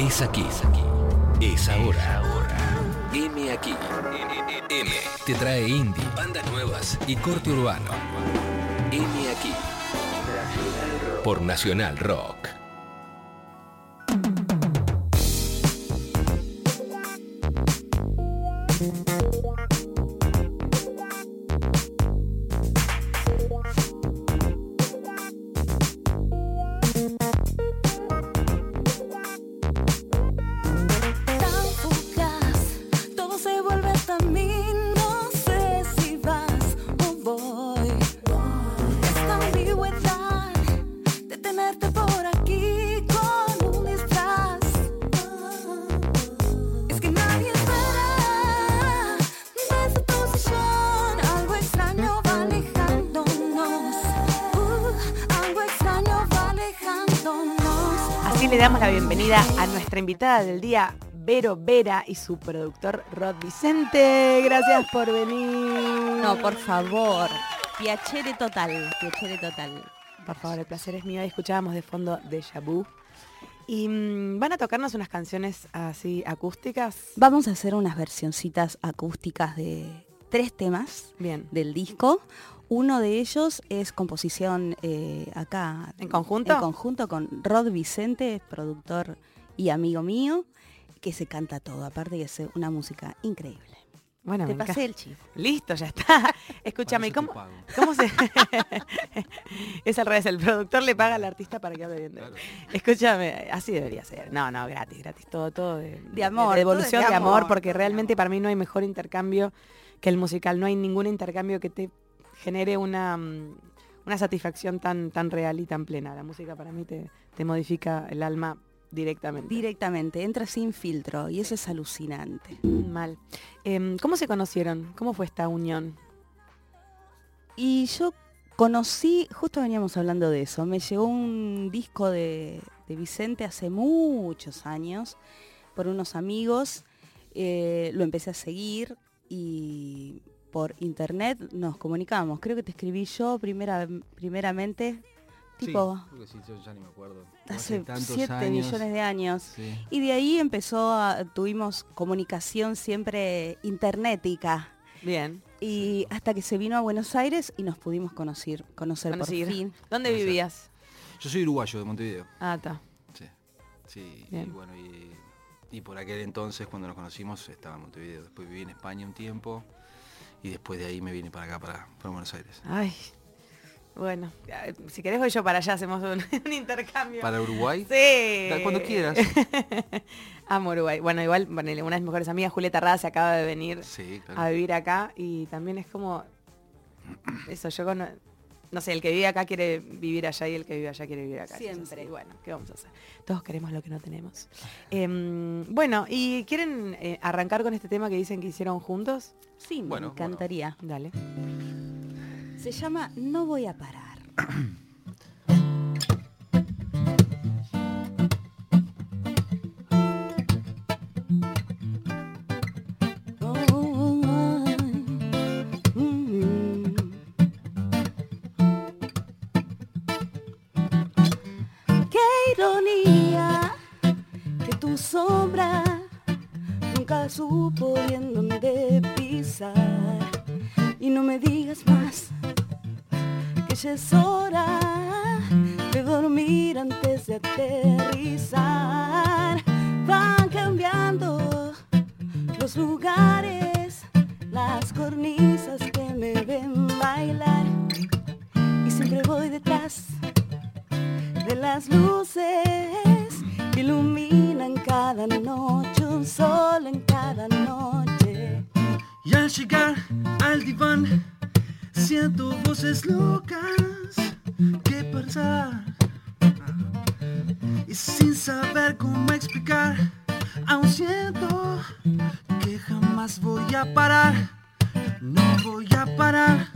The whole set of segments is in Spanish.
Es aquí. Es aquí. Es ahora. M aquí. M te trae indie, bandas nuevas y corte urbano. M aquí. Por Nacional Rock. Damos la bienvenida a nuestra invitada del día, Vero Vera, y su productor Rod Vicente. Gracias por venir. No, por favor. Piacere total, piacere total. Por favor, el placer es mío. Escuchábamos de fondo Deja Vu. Y mm, van a tocarnos unas canciones así acústicas. Vamos a hacer unas versioncitas acústicas de tres temas Bien. del disco. Uno de ellos es composición eh, acá. ¿En conjunto? En conjunto con Rod Vicente, productor y amigo mío, que se canta todo. Aparte que es una música increíble. Bueno, Te me pasé el chivo. Listo, ya está. Escúchame, ¿y ¿cómo, ¿cómo se...? es al revés, el productor le paga al artista para que hable bien de él. Escúchame, así debería ser. No, no, gratis, gratis. Todo, todo de, De amor, devolución todo es de de amor, amor, porque de realmente para mí no hay mejor intercambio que el musical. No hay ningún intercambio que te genere una, mm, una satisfacción tan, tan real y tan plena. La música para mí te, te modifica el alma directamente. Directamente, entra sin filtro y eso es alucinante. Mal. Em, ¿Cómo se conocieron? ¿Cómo fue esta unión? Y yo conocí, justo veníamos hablando de eso, me llegó un disco de, de Vicente hace muchos años por unos amigos, eh, lo empecé a seguir y por internet nos comunicamos. Creo que te escribí yo primera, primeramente, tipo Sí, creo que sí, yo ya ni me acuerdo. hace tantos 7 años. millones de años. Sí. Y de ahí empezó, a- tuvimos comunicación siempre internética. Bien. Y hasta que se vino a Buenos Aires y nos pudimos conocer, conocer por fin. ¿Dónde vivías? Yo soy uruguayo de Montevideo. Ah, está. Sí. Sí. Y bueno, y, y por aquel entonces cuando nos conocimos estaba en Montevideo. Después viví en España un tiempo y después de ahí me vine para acá, para, para Buenos Aires. Ay. Bueno, eh, si querés voy yo para allá, hacemos un, un intercambio. ¿Para Uruguay? Sí. Da- cuando quieras. Amo Uruguay. Bueno, igual ponele, una de mis mejores amigas, Julieta Rada, se acaba de venir Sí, claro. a vivir acá y también es como eso, yo cono- no sé, el que vive acá quiere vivir allá y el que vive allá quiere vivir acá. Siempre. Entonces, bueno, ¿qué vamos a hacer? Todos queremos lo que no tenemos. Em, bueno, ¿y quieren eh, arrancar con este tema que dicen que hicieron juntos? Sí, Bueno, me encantaría. Dale. Se llama No voy a parar. me digas más que ya es hora de dormir antes de aterrizar. Van cambiando los lugares, las cornisas que me ven bailar. Y siempre voy detrás de las luces que iluminan cada noche, un sol en cada noche. Y al llegar al diván, siento voces locas que pensar. Y sin saber cómo explicar, aún siento que jamás voy a parar. No voy a parar,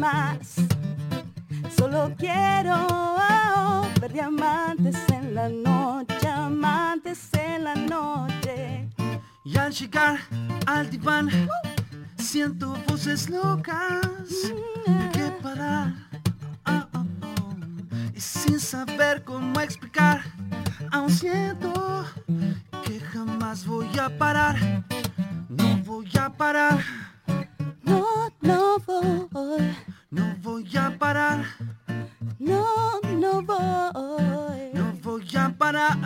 más, solo quiero oh, ver diamantes en la noche, amantes en la noche. Y al llegar al diván, siento voces locas que parar. Ah. Y sin saber cómo explicar, aún siento que jamás voy a parar. No voy a parar, No, no voy, no voy a parar, no, no voy. no voy a parar.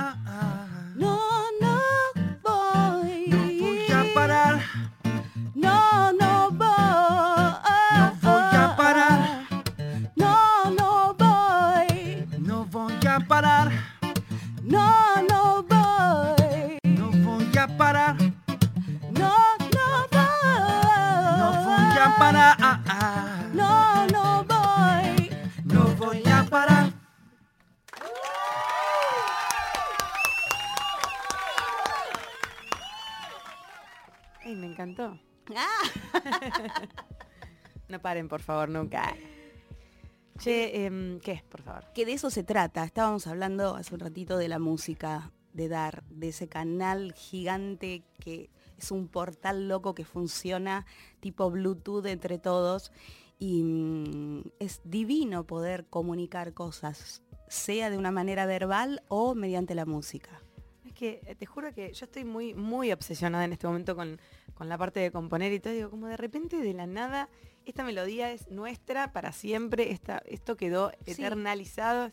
No, Por favor, nunca. Che, em, ¿qué? Por favor. Que de eso se trata. Estábamos hablando hace un ratito de la música, de dar, de ese canal gigante que es un portal loco que funciona tipo Bluetooth entre todos. Y mm, es divino poder comunicar cosas, sea de una manera verbal o mediante la música. Es que eh, te juro que yo estoy muy, muy obsesionada en este momento con, con la parte de componer y todo. Digo, como de repente de la nada, esta melodía es nuestra para siempre. Esta, esto quedó Sí. eternalizado.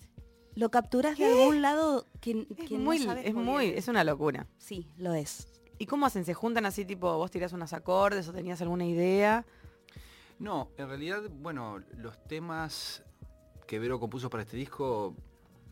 Lo capturas de algún lado que, Es que no muy, sabes es muy muy, bien. es una locura. Sí, lo es. ¿Y cómo hacen? ¿Se juntan así tipo, vos tirás unos acordes o tenías alguna idea? No, en realidad, bueno, los temas que Vero compuso para este disco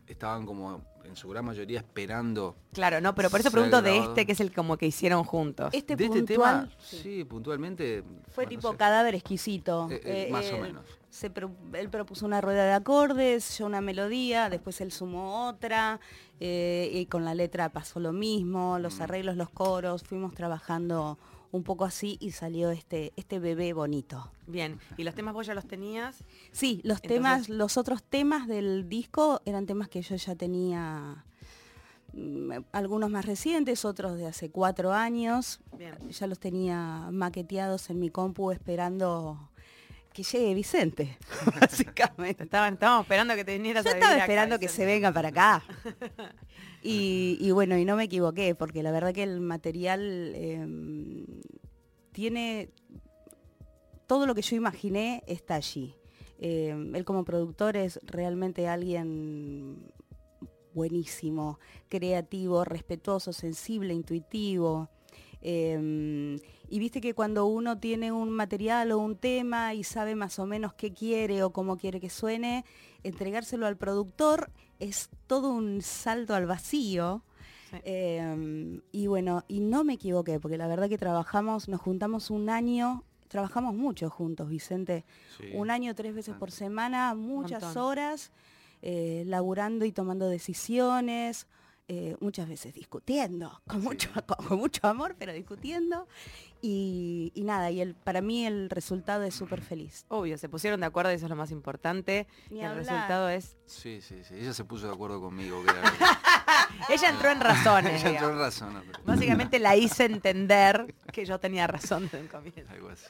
estaban como en su gran mayoría esperando. Claro, no, pero por eso pregunto de este que es el como que hicieron juntos. Este de este puntual tema, sí, puntualmente. fue bueno, tipo se- cadáver exquisito. eh, eh, Eh, más o menos. se pro- él propuso una rueda de acordes, yo una melodía, después él sumó otra, eh, y con la letra pasó lo mismo, los Mm. arreglos, los coros, fuimos trabajando un poco así y salió este, este bebé bonito. Bien, ¿y los temas vos ya los tenías? Sí, los Entonces- temas, los otros temas del disco eran temas que yo ya tenía, mm, algunos más recientes, otros de hace cuatro años. Bien. Ya los tenía maqueteados en mi compu esperando que llegue Vicente, básicamente. Estaban, estábamos esperando que te vinieras Yo a estaba acá, esperando que se venga para acá. Y, y bueno, y no me equivoqué, porque la verdad que el material eh, tiene todo lo que yo imaginé está allí. Eh, él como productor es realmente alguien buenísimo, creativo, respetuoso, sensible, intuitivo. Eh, y viste que cuando uno tiene un material o un tema y sabe más o menos qué quiere o cómo quiere que suene, entregárselo al productor es todo un salto al vacío. Sí. Eh, y bueno, y no me equivoqué, porque la verdad que trabajamos, nos juntamos un año, trabajamos mucho juntos, Vicente. Sí. Un año, tres veces por semana, muchas horas, eh, laburando y tomando decisiones, eh, muchas veces discutiendo, con, mucho, con, con mucho amor, pero discutiendo. Y, y nada, y el, para mí el resultado es súper feliz. Obvio, se pusieron de acuerdo y eso es lo más importante. Ni y el hablar. resultado es... Sí, sí, sí. Ella se puso de acuerdo conmigo. Que era- Ella entró en razones. Ella entró en razón. ¿no? Pero- Básicamente la hice entender que yo tenía razón desde el comienzo. Algo así.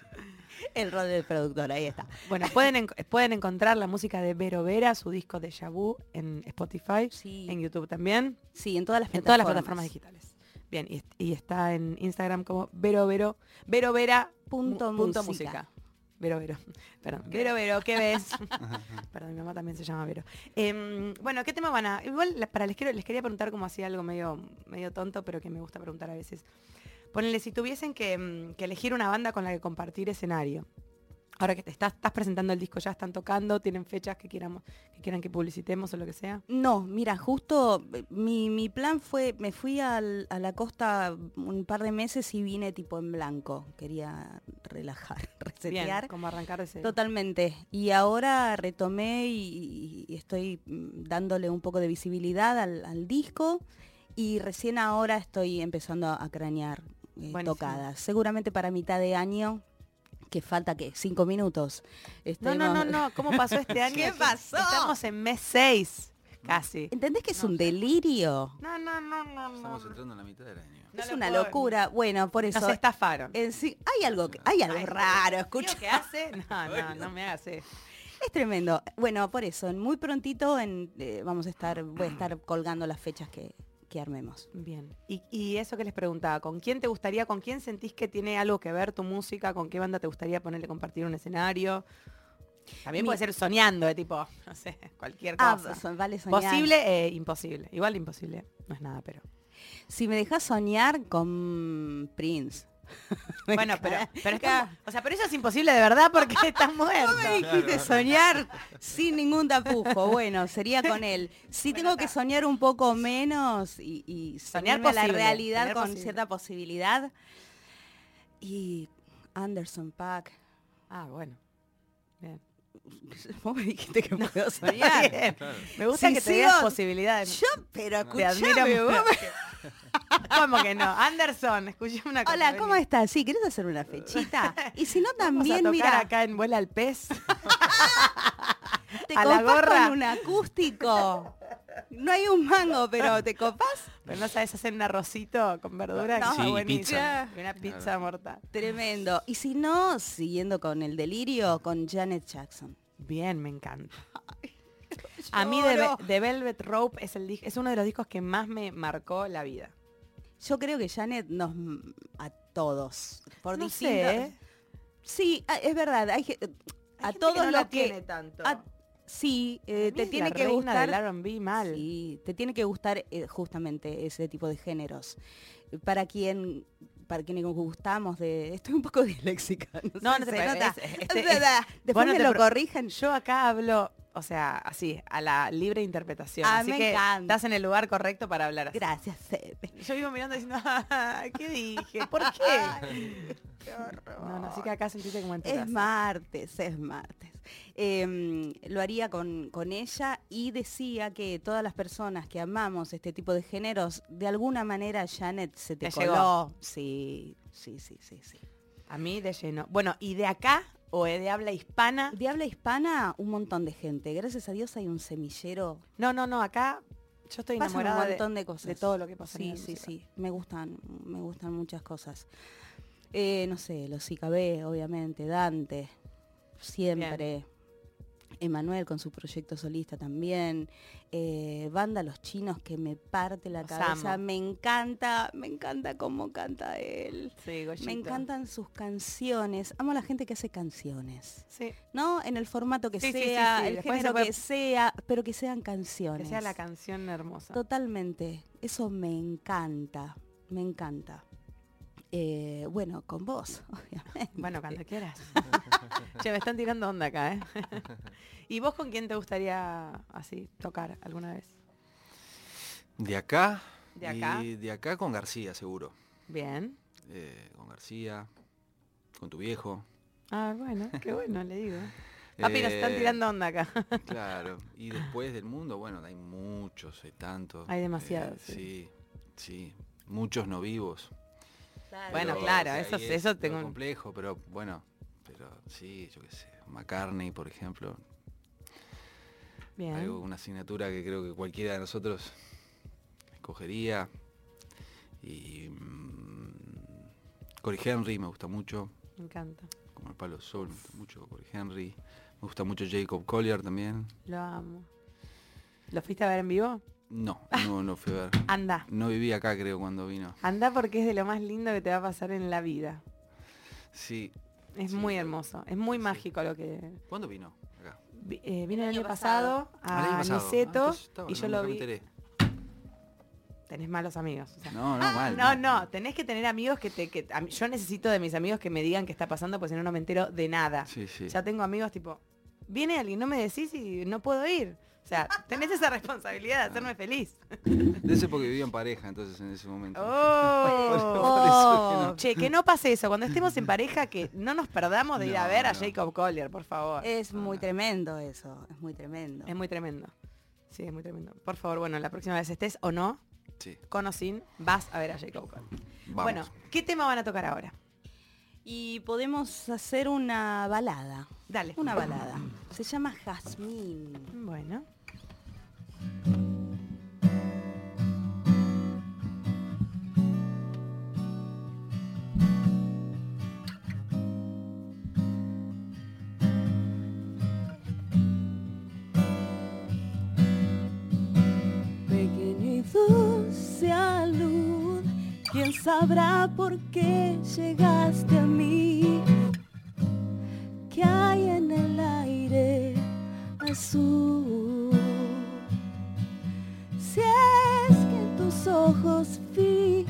El rol del productor, ahí está. Bueno, pueden, en- pueden encontrar la música de Vero Vera, su disco de Vu en Spotify, Sí. en YouTube también, Sí, en todas las en plataformas. todas las plataformas digitales. Bien, y, y está en Instagram como Vero Vero, Vero Vera Punto música. Vero Vero, perdón. Vero Vero, ¿qué ves? perdón, mi mamá también se llama Vero. Em, bueno, ¿qué tema van a...? Igual para les, quiero, les quería preguntar como así algo medio, medio tonto, pero que me gusta preguntar a veces. Ponele, si tuviesen que, mm, que elegir una banda con la que compartir escenario. Ahora que te estás, estás presentando el disco, ya están tocando, tienen fechas que quieramos, que quieran que publicitemos o lo que sea. No, mira, justo eh, mi, mi plan fue, me fui al- a la costa un par de meses y vine tipo en blanco. Quería relajar, Bien, resetear. como arrancar ese... Totalmente. Y ahora retomé y, y estoy mm, dándole un poco de visibilidad al, al disco Y recién ahora estoy empezando a cranear eh, tocadas. Seguramente para mitad de año, que falta que cinco minutos. No, no, no, estemos- no. ¿Cómo pasó este año? ¿Qué pasó? Estamos en mes 6, casi. ¿Entendés que es un delirio? No, no, no, no, no. Estamos entrando en la mitad del año. No es lo una puedo- locura. Bueno, por eso. Nos estafaron. en sí- hay algo, que- hay algo Ay, raro, ¿Qué escucha. que hace? No, no, no me hagas eso. Es tremendo. Bueno, por eso, muy prontito en, eh, vamos a estar, voy a estar colgando las fechas que, que armemos. Bien. Y, y eso que les preguntaba, ¿con quién te gustaría, con quién sentís que tiene algo que ver tu música? ¿Con qué banda te gustaría ponerle compartir un escenario? También Mi- puede ser soñando, de tipo, no sé, cualquier Ah, cosa. vale soñar. Posible e imposible. Igual imposible, no es nada, pero. Si me dejas soñar con Prince. Bueno, pero, pero está- o sea, pero eso es imposible de verdad porque estás muerto. me dijiste soñar sin ningún tapujo. Bueno, sería con él. Si Bueno, tengo que soñar un poco menos y, y Soñar a la posible, realidad con posible. cierta posibilidad. Y Anderson Pack. Ah, bueno. Vos me dijiste que puedo soñar. bien. Me gusta Si que te digas posibilidades. Yo, pero Te admiro. ¿Cómo que no? Anderson, escuché una cosa. Hola, ¿cómo estás? Sí, ¿querés hacer una fechita? Y si no, Vamos a también, tocar mira, acá en Vuela al Pez. te a la gorra. con un acústico. No hay un mango, pero ¿te copás? Pero no sabes hacer un arrocito con verdura. No, Sí, buenísimo. pizza. Una pizza mortal. Tremendo. Y si no, siguiendo con el delirio, con Janet Jackson. Bien, me encanta. A mí The, Velvet Rope es, el, es uno de los discos que más me marcó la vida. Yo creo que Janet nos... a todos. Por No distintas- sé. Sí, es verdad. Hay, a todos que no los la que... tiene tanto. a- sí, eh, te tiene la que reina gustar... del R&B mal. Sí, te tiene que gustar eh, justamente ese tipo de géneros. Para quien para quienes gustamos de... Estoy un poco disléxica. No, No, sé, no se nota. es- este- es- Después me lo corrijan. Yo acá hablo, o sea, así, a la libre interpretación. Ah, así me que encanta. estás en el lugar correcto para hablar así. Gracias, Sebe. Yo vivo mirando diciendo, "Ah, ¿qué dije? ¿Por qué? Qué horror. No, no, así que acá sentiste como en tu Es casa. martes, es martes. Em, lo haría con, con ella y decía que todas las personas que amamos este tipo de géneros, de alguna manera Janet se te, Te coló. llegó. Sí, sí, sí, sí, sí. A mí de lleno. Bueno, ¿y de acá o de habla hispana? De habla hispana, un montón de gente. Gracias a Dios hay un semillero. No, no, no, acá yo estoy Pasan un enamorada de, montón de, cosas. de todo lo que pasa. en Sí, la sí, música. sí. Me gustan, me gustan muchas cosas. Eh, no sé, los IKB, obviamente, Dante, siempre. Emanuel con su proyecto solista también. Eh, banda Los Chinos que me parte la Los cabeza. amo. Me encanta, me encanta cómo canta él. Sí, Goyito. Me encantan sus canciones. Amo a la gente que hace canciones. Sí, ¿No? En el formato que Sí, sí, sí, sea, sí. el Después género se puede- que sea, pero que sean canciones. que sea la canción hermosa. Totalmente. Eso me encanta. Me encanta. Eh, bueno, con vos, obviamente. Bueno, cuando quieras. che, me están tirando onda acá, ¿eh? ¿Y vos con quién te gustaría así tocar alguna vez? De acá. ¿De acá? Y de acá con García, seguro. Bien. Eh, con García, con tu viejo. Ah, bueno, qué bueno, le digo. Papi, nos están Eh, tirando onda acá. Claro. Y después del mundo, bueno, hay muchos, hay tantos. Hay demasiados, Eh, sí. sí, sí. Muchos no vivos. Bueno, claro, eso- es eso tengo complejo, pero bueno, pero sí, yo qué sé. McCartney, por ejemplo, Bien. algo, una asignatura que creo que cualquiera de nosotros escogería. Y mm, Cory Henry me gusta mucho, Me encanta. como el palo sol, me gusta mucho Cory Henry. Me gusta mucho Jacob Collier también. Lo amo. ¿Lo fuiste a ver en vivo? No, no, no fui a ver. Anda. No viví acá creo cuando vino. Anda porque es de lo más lindo que te va a pasar en la vida. Sí. Es Sí, muy hermoso. Es muy sí. mágico lo que... ¿Cuándo vino? Acá. Vi- eh, vino el año año pasado, Ah, a pasado. Ah, Niceto estaba, y yo no, lo vi. enteré. Tenés malos amigos. o sea. No, no, mal. No, no, tenés que tener amigos que te... Que, a yo necesito de mis amigos que me digan qué está pasando, porque si no, no me entero de nada. Sí, sí. Ya tengo amigos tipo, viene alguien, no me decís y no puedo ir. O sea, tenés esa responsabilidad de hacerme feliz. De ese porque vivía en pareja entonces en ese momento. Oh. Che, que no pase eso. Cuando estemos en pareja, que no nos perdamos de ir a No, ver a. Jacob Collier, por favor. Es muy tremendo eso, es muy tremendo. Es muy tremendo. Sí, es muy tremendo. Por favor, bueno, la próxima vez estés o no, Sí, con o sin, vas a ver a Jacob vamos. Bueno, ¿qué tema van a tocar ahora? Y podemos hacer una balada. Dale. Una balada. Se llama Jazmín. Bueno. Sabrá por qué llegaste a mí? ¿Qué hay en el aire azul? Si es que en tus ojos vi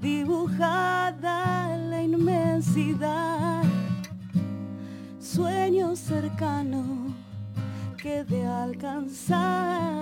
dibujada la inmensidad, sueño cercano que de alcanzar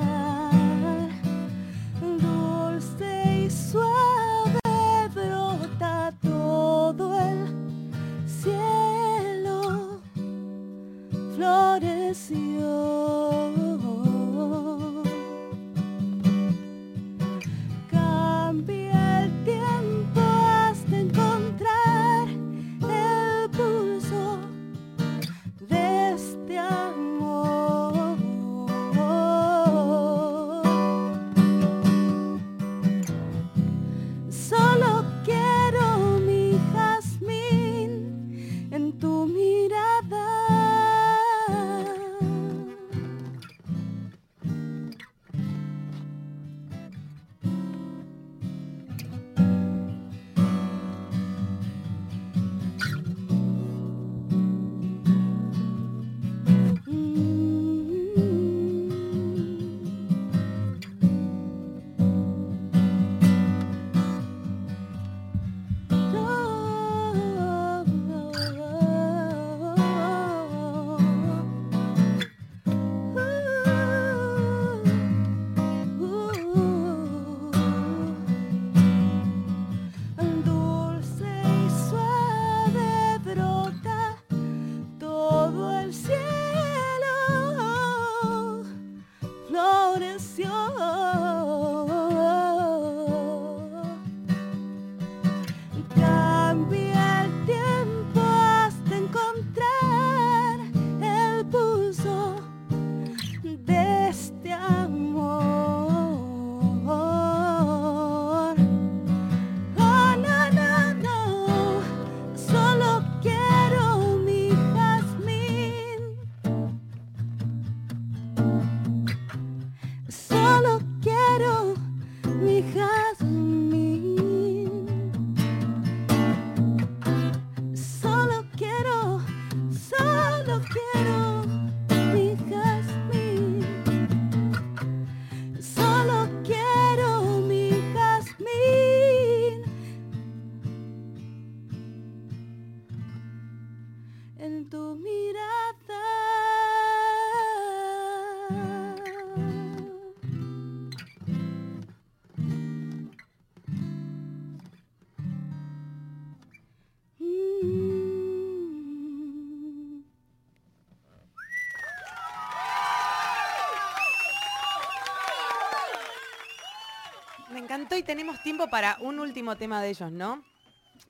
Tenemos tiempo para un último tema de ellos, ¿no?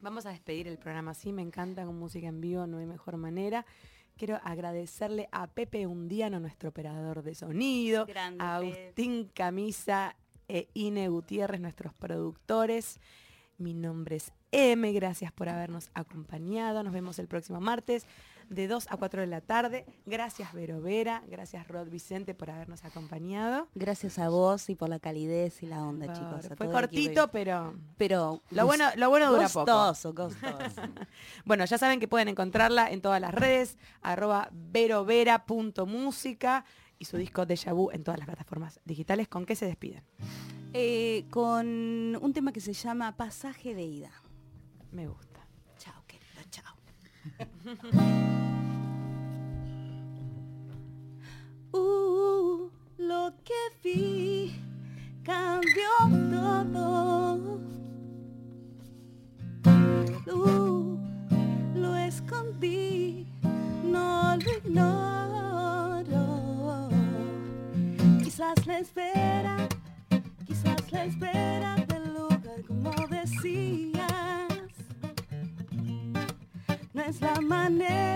Vamos a despedir el programa así, me encanta con música en vivo, no hay mejor manera. Quiero agradecerle a Pepe Undiano, nuestro operador de sonido, Grande, a. Agustín Camisa e Ine Gutiérrez, nuestros productores. Mi nombre es M, gracias por habernos acompañado. Nos vemos el próximo martes de 2 a 4 de la tarde. Gracias Vero Vera, gracias Rod Vicente por habernos acompañado. Gracias a vos y por la calidez y la onda, Por- chicos. Fue cortito, pero pero lo bueno, lo bueno dura poco. Gostoso, gostoso. Bueno, ya saben que pueden encontrarla en todas las redes, arroba verovera.música y su disco Deja Vu en todas las plataformas digitales. ¿Con qué se despiden? Eh, con un tema que se llama Pasaje de Ida. Me gusta. uh, lo que vi cambió todo. Uh, lo escondí, no lo ignoro. Quizás la espera, quizás la espera. never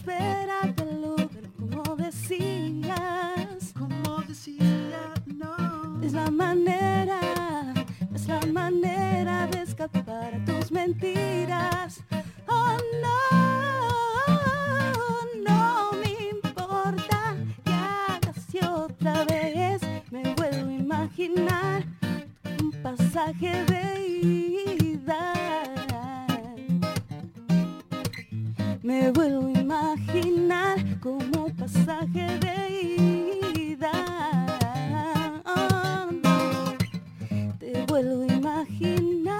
spare. imaginar como pasaje de ida. Ah, Te vuelvo a imaginar.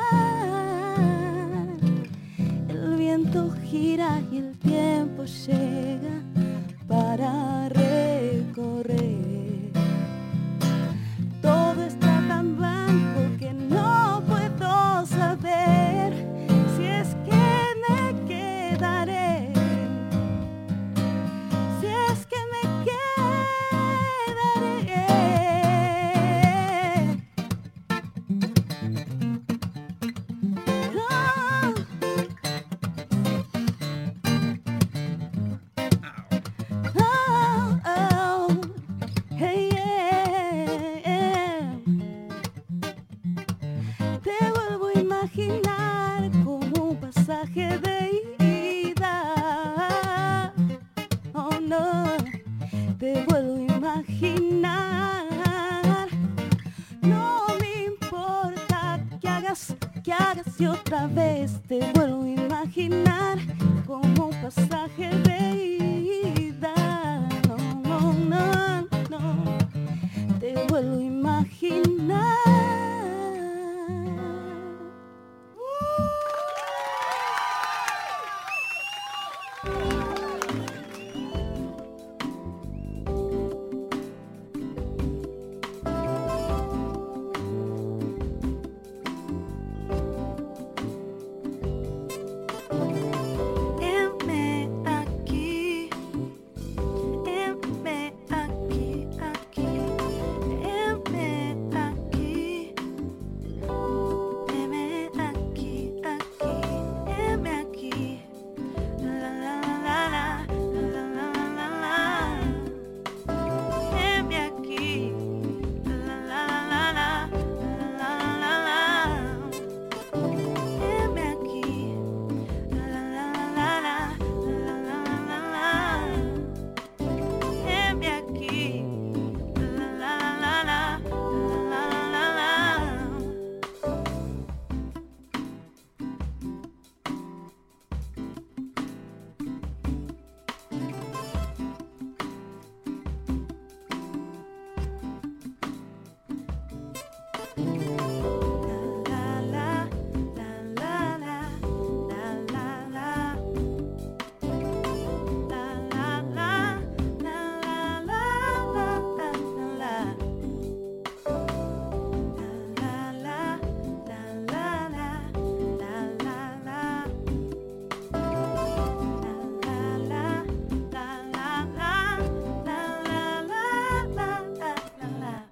El viento gira